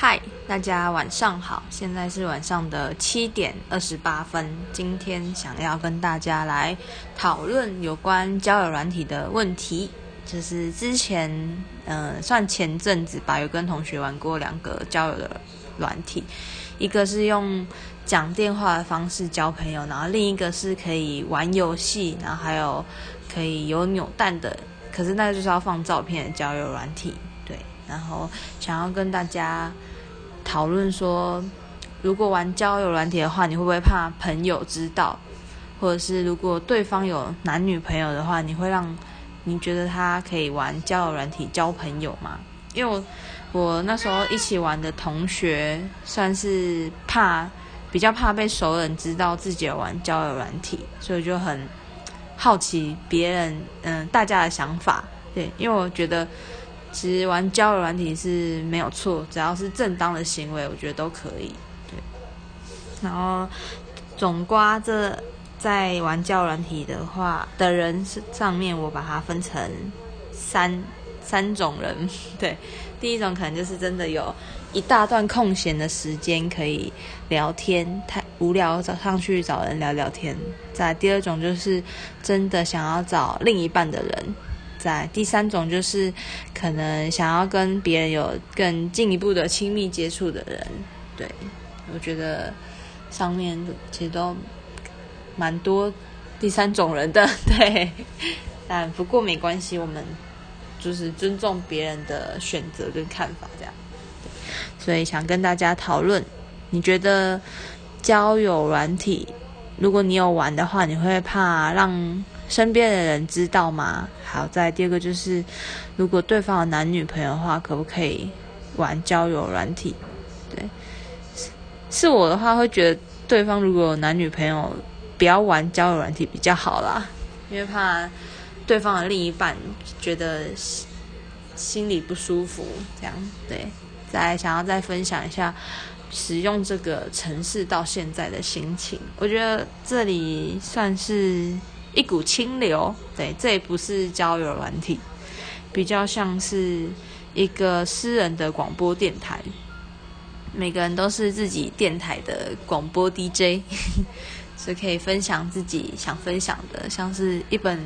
嗨，大家晚上好，现在是晚上的七点二十八分。今天想要跟大家来讨论有关交友软体的问题，就是之前，嗯，算前阵子吧，有跟同学玩过两个交友的软体，一个是用讲电话的方式交朋友，然后另一个是可以玩游戏，然后还有可以有扭蛋的，可是那就是要放照片的交友软体。然后想要跟大家讨论说，如果玩交友软体的话，你会不会怕朋友知道？或者是如果对方有男女朋友的话，你会让你觉得他可以玩交友软体交朋友吗？因为我我那时候一起玩的同学，算是怕比较怕被熟人知道自己有玩交友软体，所以就很好奇别人嗯大家的想法。对，因为我觉得。其实玩交友软体是没有错，只要是正当的行为，我觉得都可以。对，然后总瓜这在玩交友软体的话的人是上面，我把它分成三三种人。对，第一种可能就是真的有一大段空闲的时间可以聊天，太无聊找上去找人聊聊天。再第二种就是真的想要找另一半的人。在第三种就是可能想要跟别人有更进一步的亲密接触的人，对我觉得上面其实都蛮多第三种人的，对，但不过没关系，我们就是尊重别人的选择跟看法，这样，所以想跟大家讨论，你觉得交友软体，如果你有玩的话，你会怕让？身边的人知道吗？好，再第二个就是，如果对方有男女朋友的话，可不可以玩交友软体？对，是是我的话，会觉得对方如果有男女朋友，不要玩交友软体比较好啦，因为怕对方的另一半觉得心里不舒服。这样对，再想要再分享一下使用这个城市到现在的心情。我觉得这里算是。一股清流，对，这也不是交友软体，比较像是一个私人的广播电台。每个人都是自己电台的广播 DJ，是 可以分享自己想分享的，像是一本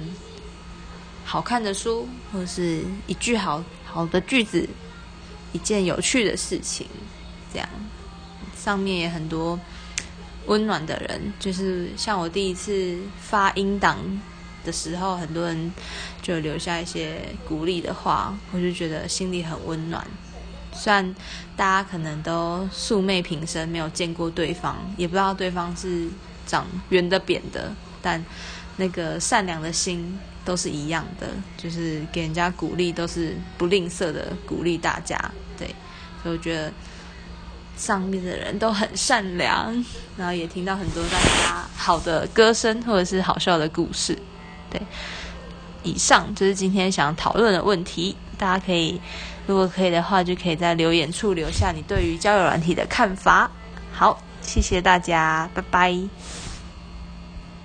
好看的书，或是一句好好的句子，一件有趣的事情，这样。上面也很多。温暖的人，就是像我第一次发音档的时候，很多人就留下一些鼓励的话，我就觉得心里很温暖。虽然大家可能都素昧平生，没有见过对方，也不知道对方是长圆的扁的，但那个善良的心都是一样的，就是给人家鼓励都是不吝啬的鼓励大家。对，所以我觉得。上面的人都很善良，然后也听到很多大家好的歌声或者是好笑的故事。对，以上就是今天想讨论的问题。大家可以，如果可以的话，就可以在留言处留下你对于交友软体的看法。好，谢谢大家，拜拜。